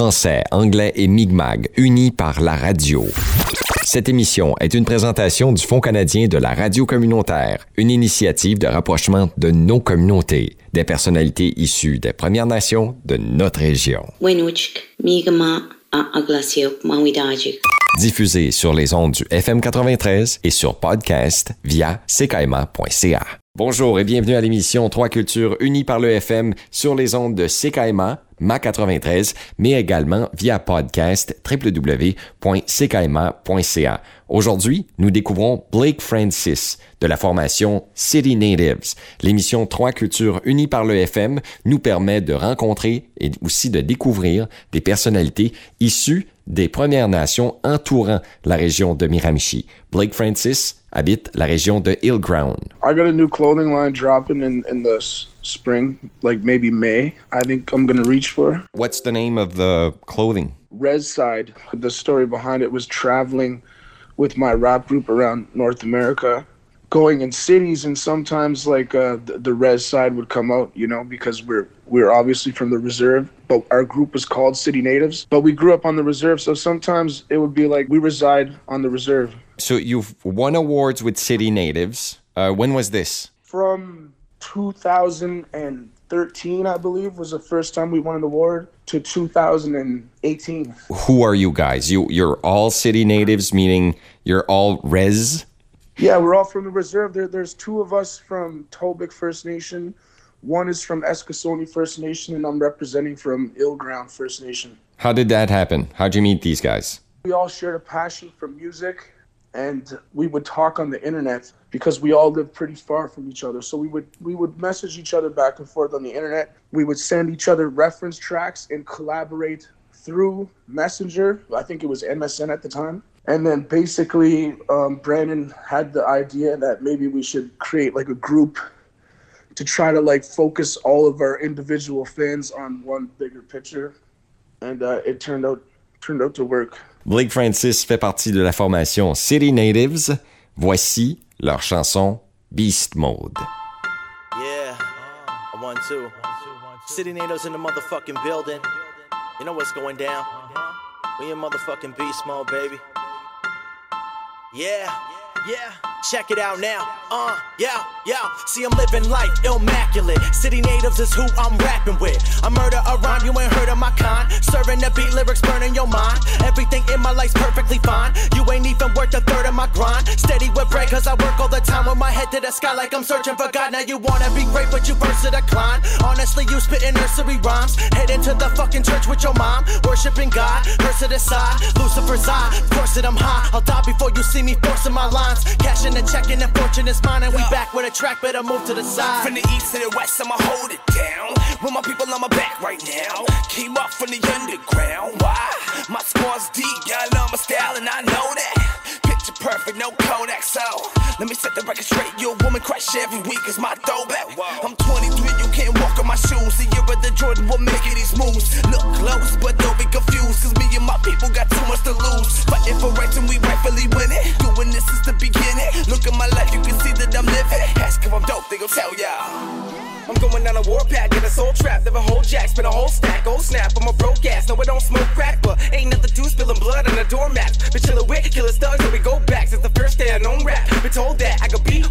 français, anglais et Mi'kmaq, unis par la radio. Cette émission est une présentation du Fonds canadien de la radio communautaire, une initiative de rapprochement de nos communautés, des personnalités issues des Premières Nations de notre région. Diffusée sur les ondes du FM 93 et sur podcast via ckaima.ca. Bonjour et bienvenue à l'émission Trois cultures unies par le FM sur les ondes de CKMA, MA 93, mais également via podcast www.ckma.ca. Aujourd'hui, nous découvrons Blake Francis de la formation City Natives. L'émission Trois cultures unies par le FM nous permet de rencontrer et aussi de découvrir des personnalités issues des Premières Nations entourant la région de Miramichi. Blake Francis habite la région de Hillground. I got a new clothing line dropping in, in the spring, like maybe May. I think I'm gonna reach for. What's the name of the clothing? Res Side. The story behind it was traveling with my rap group around North America, going in cities, and sometimes like uh, the, the Res Side would come out, you know, because we're we're obviously from the reserve, but our group was called City Natives. But we grew up on the reserve, so sometimes it would be like we reside on the reserve. So you've won awards with City Natives. Uh, when was this? From 2013, I believe, was the first time we won an award to 2018. Who are you guys? You you're all City Natives, meaning you're all res. Yeah, we're all from the reserve. There, there's two of us from Tobic First Nation. One is from Eskasoni First Nation, and I'm representing from Eel Ground First Nation. How did that happen? How'd you meet these guys? We all shared a passion for music and we would talk on the internet because we all lived pretty far from each other. So we would we would message each other back and forth on the internet. We would send each other reference tracks and collaborate through Messenger. I think it was MSN at the time. And then basically, um, Brandon had the idea that maybe we should create like a group to try to like focus all of our individual fans on one bigger picture. And uh, it turned out turned out to work. Blake Francis fait partie de la formation City Natives. Voici leur chanson Beast Mode. Yeah, one, two. City Natives in the motherfucking building. You know what's going down? We in motherfucking beast mode, baby. Yeah, yeah. Check it out now. Uh, yeah, yeah. See, I'm living life immaculate. City natives is who I'm rapping with. I murder a rhyme, you ain't heard of my kind. Serving the beat, lyrics burning your mind. Everything in my life's perfectly fine. You ain't even worth a third of my grind. Steady with bread, cause I work all the time with my head to the sky like I'm searching for God. Now you wanna be great, but you first to decline. Honestly, you spitting nursery rhymes. Head into the fucking church with your mom. Worshiping God, verse to the side. Lucifer's eye, of I'm high. I'll die before you see me forcing my lines. Cashing the check and the fortune is mine, and we back with a track, better move to the side. From the east to the west, I'ma hold it down. With my people on my back right now. Came up from the underground. Why? My squad's deep, y'all know my style, and I know that. Picture perfect, no Kodak, so let me set the record straight. You a woman crush every week is my throwback. I'm 23, you can't walk on my shoes. See, you're the Jordan, will make it these moves. Look close, but don't be confused, cause me and my people got too much to lose. Fighting for rights and we rightfully win it. Doing this is the Ask if I'm dope, they gon' tell y'all. I'm going down a warpath, get a soul trap, never hold jack, spin a whole stack, oh snap, I'm a broke ass, no I don't smoke crack, but ain't nothing to spilling blood on the doormat. But chillin' with killer thugs, and we go back since the first day I known rap. Been told that I could be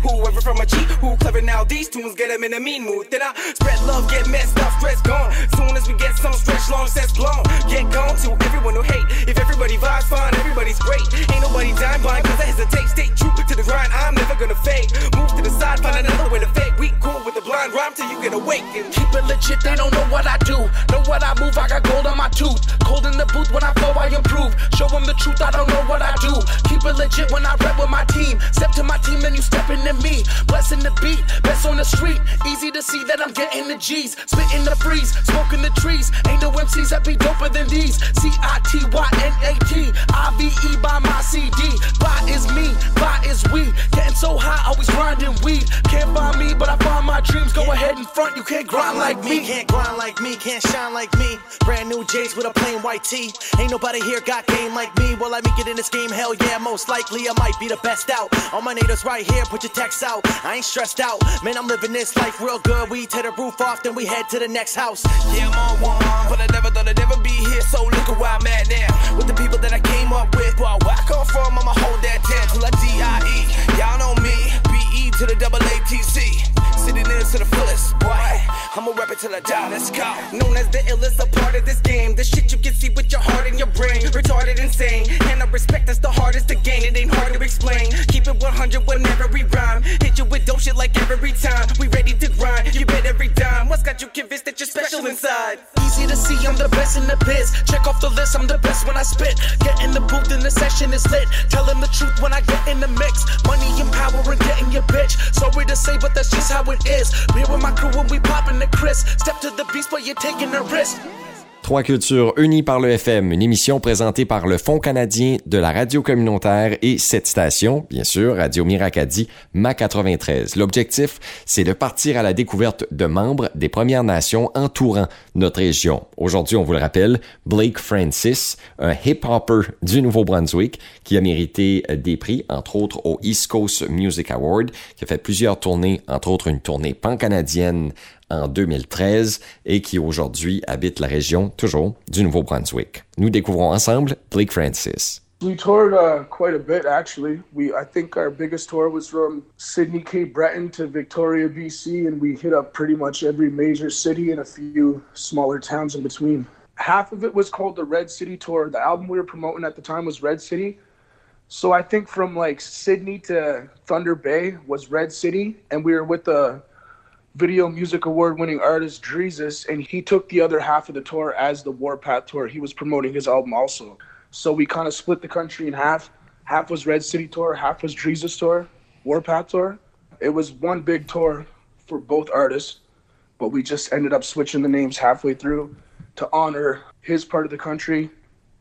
from a G, who clever now these tunes get them in a mean mood. Then I spread love, get messed up, stress gone. Soon as we get some stretch long, sets blown, get gone to everyone who hate. If everybody vibes fine, everybody's great. Ain't nobody dying blind, cause I hesitate, stay true to the grind, I'm never gonna fade. Move to the side, find another way to fake. We cool with the blind rhyme till you get awakened. Keep it legit, they don't know what I do. Know what I move, I got gold on my tooth. Cold in the booth when I flow, I improve. Show them the truth, I don't know what I do. Keep it legit when I rap with my team. Step to my team, then you step into me. Blessing the beat, best on the street. Easy to see that I'm getting the G's. Spitting the freeze, smoking the trees. Ain't no MCs that be doper than these. C I T Y N A T. I V E by my CD. By is me, by is we. Getting so high, always grinding weed. Can't find me, but I find my dreams. Go ahead and front, you can't grind like me. Can't grind like me, can't shine like me. Brand new J's with a plain white tee. Ain't nobody here got game like me. Will I make it in this game? Hell yeah, most likely I might be the best out. All my natives right here, put your texts out out. I ain't stressed out. Man, I'm living this life real good. We tear the roof off, then we head to the next house. Yeah, I'm on one, but I never thought I'd ever be here. So look at where I'm at now. With the people that I came up with. But where I come from, I'ma hold that down till I D-I-E. Y'all know me. B-E to the double A-T-C. Sitting in to the fullest, boy. I'ma rap it till I die. Let's go. Known as the illest, a part of this game. The shit you can see with your heart and your brain. Retarded, insane. Like every time. We ready to grind, you bet every dime. What's got you convinced that you're special inside? Easy to see, I'm the best in the biz. Check off the list, I'm the best when I spit. Get in the booth and the session is lit. Tell them the truth when I get in the mix. Money and power and getting your bitch. Sorry to say, but that's just how it is. Be with my crew when we poppin' the Chris. Step to the beast, but you're taking a risk. Trois cultures unies par le FM, une émission présentée par le Fonds canadien de la radio communautaire et cette station, bien sûr, Radio Miracadie, MA 93. L'objectif, c'est de partir à la découverte de membres des Premières Nations entourant notre région. Aujourd'hui, on vous le rappelle, Blake Francis, un hip-hopper du Nouveau-Brunswick qui a mérité des prix, entre autres au East Coast Music Award, qui a fait plusieurs tournées, entre autres une tournée pan-canadienne en 2013 et qui aujourd'hui habite la région toujours du Nouveau-Brunswick. Nous découvrons ensemble Blake Francis. We toured uh, quite a bit, actually. We, I think our biggest tour was from Sydney, Cape Breton to Victoria, BC, and we hit up pretty much every major city and a few smaller towns in between. Half of it was called the Red City Tour. The album we were promoting at the time was Red City. So I think from like Sydney to Thunder Bay was Red City, and we were with the Video Music Award winning artist Drezus, and he took the other half of the tour as the Warpath Tour. He was promoting his album also. So we kind of split the country in half. Half was Red City Tour, half was Drezus Tour, Warpath Tour. It was one big tour for both artists, but we just ended up switching the names halfway through to honor his part of the country.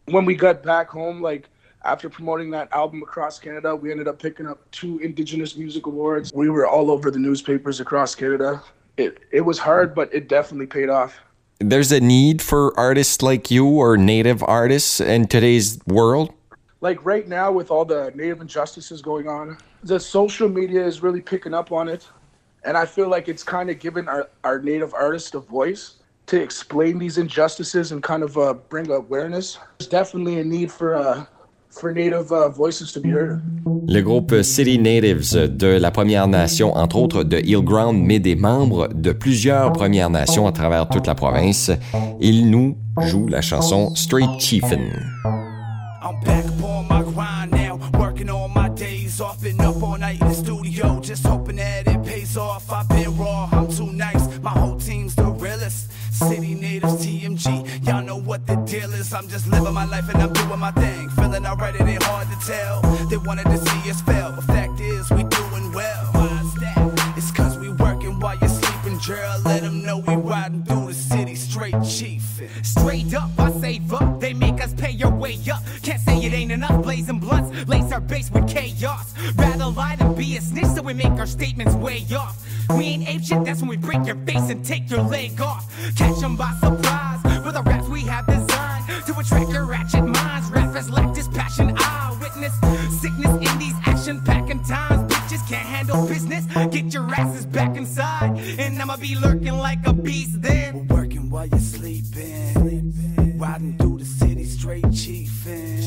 When we got back home, like after promoting that album across Canada, we ended up picking up two Indigenous Music Awards. We were all over the newspapers across Canada. It, it was hard, but it definitely paid off. There's a need for artists like you or native artists in today's world? Like right now, with all the native injustices going on, the social media is really picking up on it. And I feel like it's kind of given our, our native artists a voice to explain these injustices and kind of uh, bring awareness. There's definitely a need for uh, for native uh, voices to be heard. Le groupe City Natives de la Première Nation, entre autres de Hillground, met des membres de plusieurs Premières Nations à travers toute la province. Il nous joue la chanson Straight Chiefin. Tell. They wanted to see us fail, but fact is, we doing well. Why's that? It's cause we working while you're sleeping, girl. Let them know we riding through the city straight chiefin'. Straight up, I save up. They make us pay your way up. Can't say it ain't enough. Blazing blunts, lace our base with chaos. Rather lie than be a snitch, so we make our statements way off. We ain't ape shit, that's when we break your face and take your leg off. Catch 'em by surprise with the raps we have designed to attract your ratchet minds. Get your asses back inside, and I'ma be lurking like a beast then. We're working while you're sleeping. Riding through the city straight chiefin'.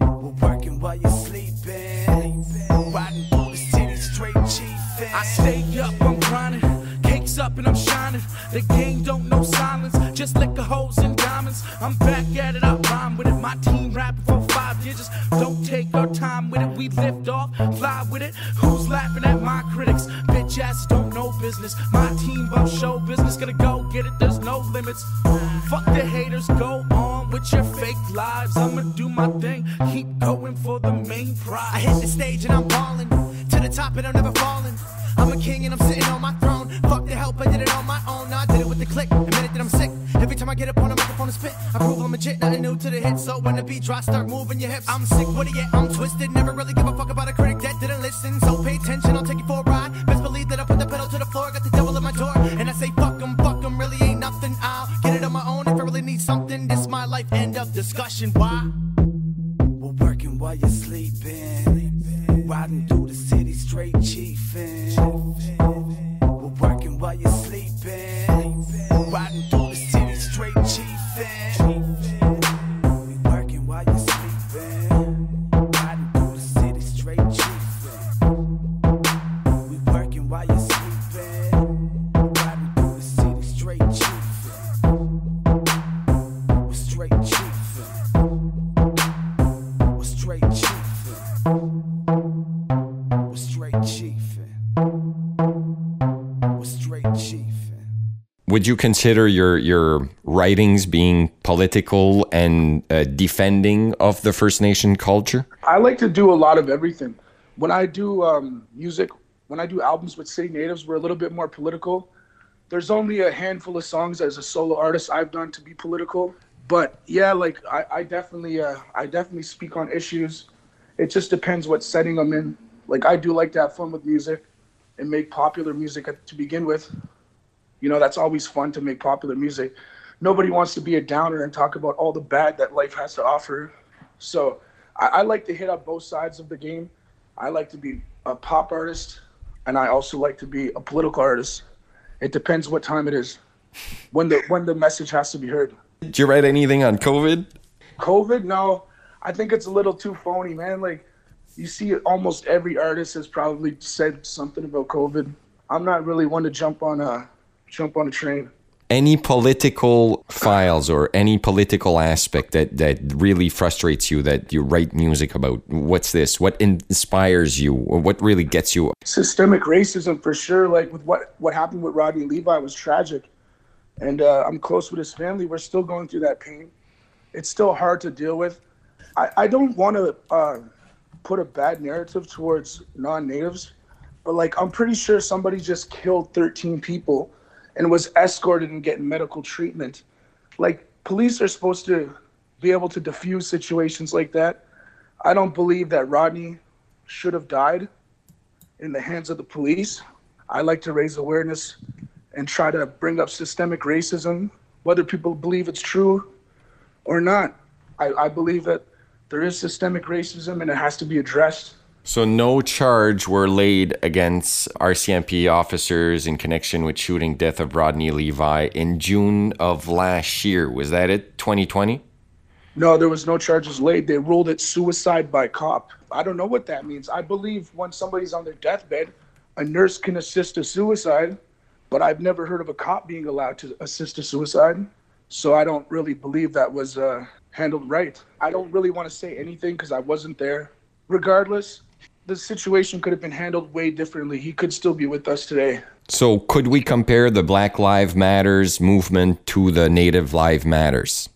We're working while you're sleeping. Riding through the city straight chiefin'. I stay up, I'm grinding. Cakes up and I'm shining. The game don't know silence, just liquor holes and diamonds. I'm back no discussion. Why? Would you consider your your writings being political and uh, defending of the First Nation culture? I like to do a lot of everything. When I do um, music, when I do albums with City Natives, we're a little bit more political. There's only a handful of songs as a solo artist I've done to be political. But yeah, like I, I definitely, uh, I definitely speak on issues. It just depends what setting I'm in. Like I do like to have fun with music and make popular music to begin with. You know, that's always fun to make popular music. Nobody wants to be a downer and talk about all the bad that life has to offer. So I, I like to hit up both sides of the game. I like to be a pop artist, and I also like to be a political artist. It depends what time it is, when the when the message has to be heard. Did you write anything on COVID? COVID? No, I think it's a little too phony, man. Like you see, almost every artist has probably said something about COVID. I'm not really one to jump on a jump on a train. Any political files or any political aspect that, that really frustrates you that you write music about? What's this? What inspires you? What really gets you? Systemic racism for sure. Like with what, what happened with Rodney Levi was tragic. And uh, I'm close with his family. We're still going through that pain. It's still hard to deal with. I, I don't want to uh, put a bad narrative towards non natives, but like I'm pretty sure somebody just killed 13 people and was escorted and getting medical treatment. Like police are supposed to be able to diffuse situations like that. I don't believe that Rodney should have died in the hands of the police. I like to raise awareness and try to bring up systemic racism, whether people believe it's true or not. I, I believe that there is systemic racism and it has to be addressed. So no charge were laid against RCMP officers in connection with shooting death of Rodney Levi in June of last year. Was that it? 2020? No, there was no charges laid. They ruled it suicide by cop. I don't know what that means. I believe when somebody's on their deathbed, a nurse can assist a suicide, but I've never heard of a cop being allowed to assist a suicide. So I don't really believe that was uh, handled right. I don't really want to say anything because I wasn't there. Regardless, the situation could have been handled way differently. He could still be with us today. So, could we compare the Black Lives Matters movement to the Native Lives Matters?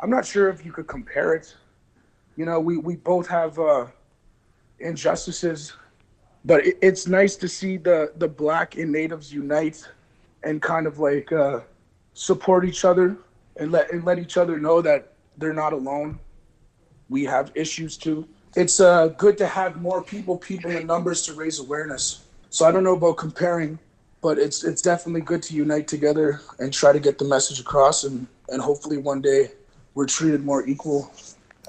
I'm not sure if you could compare it. You know, we, we both have uh, injustices, but it, it's nice to see the, the Black and Natives unite and kind of like uh, support each other and let, and let each other know that they're not alone. We have issues too it's uh, good to have more people, people in numbers to raise awareness. So I don't know about comparing, but it's it's definitely good to unite together and try to get the message across, and and hopefully one day we're treated more equal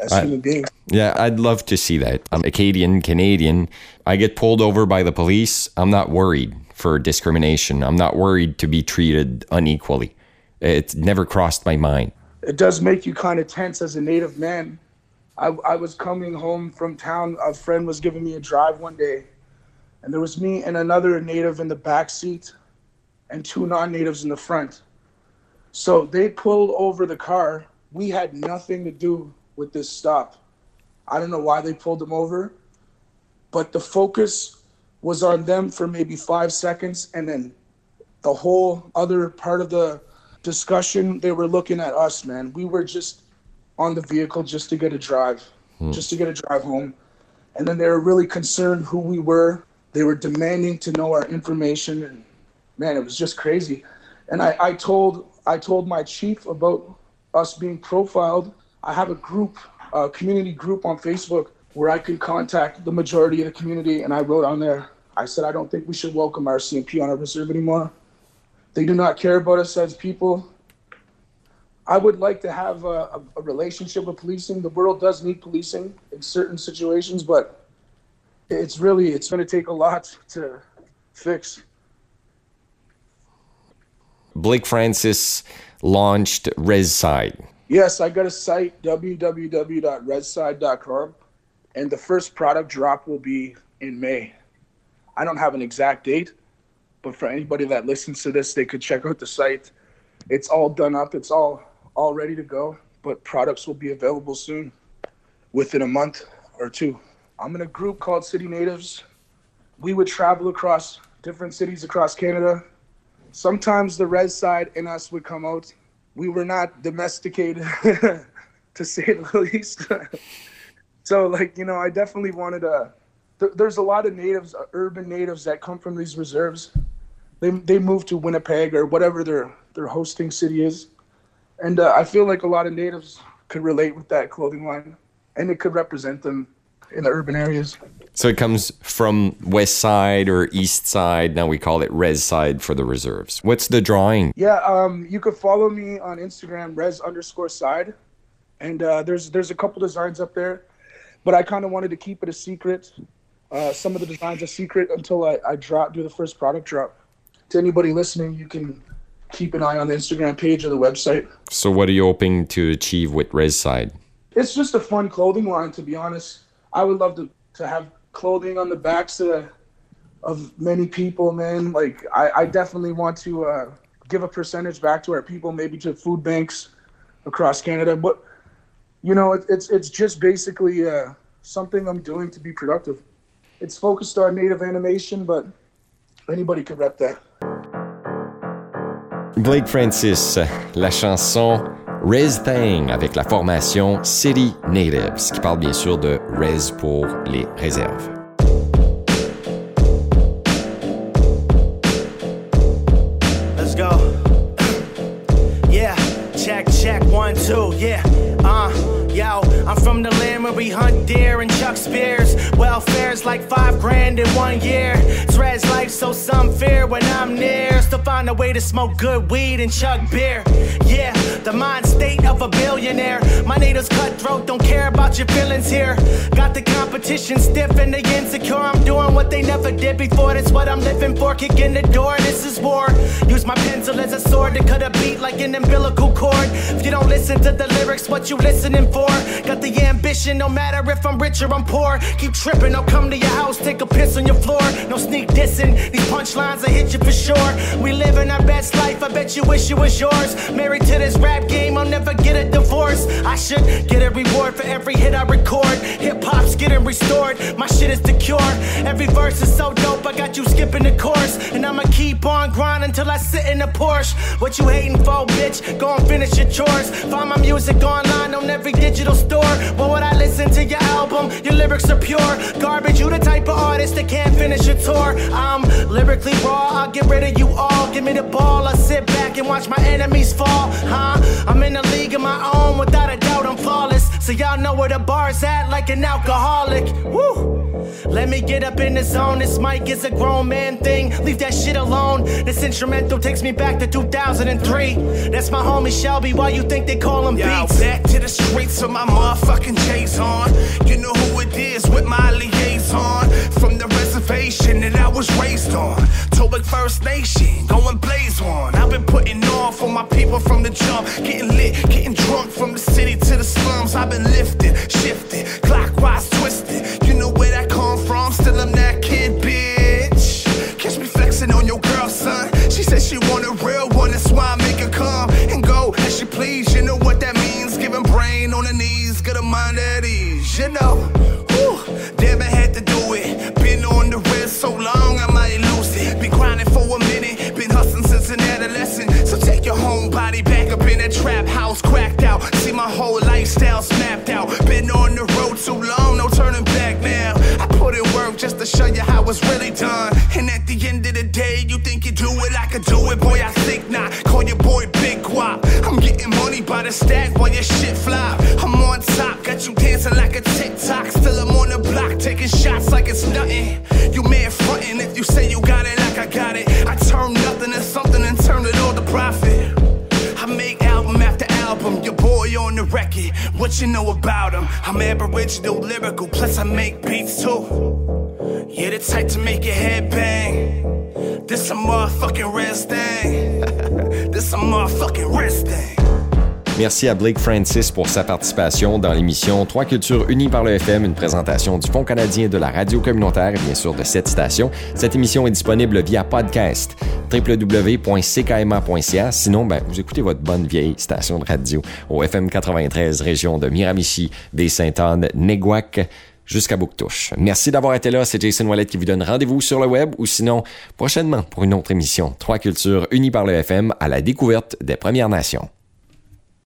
as I, human beings. Yeah, I'd love to see that. I'm Acadian, Canadian. I get pulled over by the police. I'm not worried for discrimination. I'm not worried to be treated unequally. It never crossed my mind. It does make you kind of tense as a native man I, I was coming home from town. A friend was giving me a drive one day, and there was me and another native in the back seat, and two non-natives in the front. So they pulled over the car. We had nothing to do with this stop. I don't know why they pulled them over, but the focus was on them for maybe five seconds, and then the whole other part of the discussion, they were looking at us, man. We were just on the vehicle just to get a drive, hmm. just to get a drive home. And then they were really concerned who we were. They were demanding to know our information, and man, it was just crazy. And I, I told I told my chief about us being profiled. I have a group, a community group on Facebook where I can contact the majority of the community, and I wrote on there. I said I don't think we should welcome RCMP on our reserve anymore. They do not care about us as people. I would like to have a, a, relationship with policing. The world does need policing in certain situations, but it's really it's going to take a lot to fix. Blake Francis launched ResSide. Yes, I got a site www.reside.com, and the first product drop will be in May. I don't have an exact date, but for anybody that listens to this, they could check out the site. It's all done up. It's all all ready to go, but products will be available soon within a month or two. I'm in a group called City Natives. We would travel across different cities across Canada sometimes the red side in us would come out. We were not domesticated, to say the least. so, like you know, I definitely wanted to. Th- there's a lot of natives, uh, urban natives, that come from these reserves. They they move to Winnipeg or whatever their their hosting city is, and uh, I feel like a lot of natives could relate with that clothing line, and it could represent them in the urban areas. So it comes from west side or east side. Now we call it res side for the reserves. What's the drawing? Yeah, um, you could follow me on Instagram, res underscore side, and uh, there's there's a couple designs up there, but I kind of wanted to keep it a secret. Uh, some of the designs are secret until I, I drop do the first product drop. To anybody listening, you can keep an eye on the Instagram page or the website. So what are you hoping to achieve with res side? It's just a fun clothing line, to be honest. I would love to to have clothing on the backs of, of many people, man. Like I, I definitely want to uh, give a percentage back to our people, maybe to food banks across Canada. But you know, it, it's it's just basically uh, something I'm doing to be productive. It's focused on native animation, but anybody could rep that. Blake Francis, la chanson Res Thing avec la formation City Natives, qui parle bien sûr de Res pour les réserves. Let's go. yeah, check, check, one, two, yeah. Uh, yo, I'm from the land where we hunt deer and chuck spears. Welfare's like five grand in one year. Threads life, so some fear when I'm near. Find a way to smoke good weed and chug beer. Yeah, the mind state of a billionaire. My natives cutthroat, don't care about your feelings here. Got the competition stiff and they insecure. I'm doing what they never did before. That's what I'm living for. Kick in the door, this is war. Use my pencil as a sword to cut a beat like an umbilical cord. If you don't listen to the lyrics, what you listening for? Got the ambition, no matter if I'm rich or I'm poor. Keep tripping, I'll come to your house, take a piss on your floor. No sneak dissing, these punchlines I hit you for sure. We living our best life, I bet you wish it was yours. Married to this rap game, I'll never get a divorce. I should get a reward for every hit I record. Hip hop's getting restored, my shit is the cure. Every verse is so dope, I got you skipping the course. And I'ma keep on grinding until I sit in a Porsche. What you hating for, bitch? Go and finish your chores. Find my music online on every digital store. Why would I listen to your album? Your lyrics are pure garbage. You the type of artist that can't finish a tour. I'm lyrically raw, I'll get rid of you all. Give me the ball, I sit back and watch my enemies fall. Huh? I'm in a league of my own, without a doubt, I'm flawless. So y'all know where the bar's at, like an alcoholic. Woo! Let me get up in the zone. This mic is a grown man thing. Leave that shit alone. This instrumental takes me back to 2003. That's my homie Shelby. Why you think they call him Yo, beats? back to the streets with my motherfucking J's on. You know who it is with my liaison. From the reservation that I was raised on. Tobic First Nation, going blaze on. I've been putting on for my people from the jump. Getting lit, back up in that trap house, cracked out. See my whole lifestyle snapped out. Been on the road too long, no turning back now. I put in work just to show you how it's really done. And at the end of the day, you think you do it, I could do it, boy. I think not. Call your boy Big Guap. I'm getting money by the stack while your shit flop. I'm on top, got you dancing like a TikTok. You know about him? I'm aboriginal, lyrical, plus I make beats too. Yeah, the type to make your head bang. This a motherfucking rest thing. this a motherfucking rest thing. Merci à Blake Francis pour sa participation dans l'émission Trois cultures unies par le FM, une présentation du Fonds canadien de la radio communautaire et bien sûr de cette station. Cette émission est disponible via podcast www.ckma.ca. Sinon, ben, vous écoutez votre bonne vieille station de radio au FM 93, région de Miramichi, Baie-Sainte-Anne, Neguac. jusqu'à Bouctouche. Merci d'avoir été là. C'est Jason Wallet qui vous donne rendez-vous sur le web ou sinon prochainement pour une autre émission. Trois cultures unies par le FM à la découverte des Premières Nations.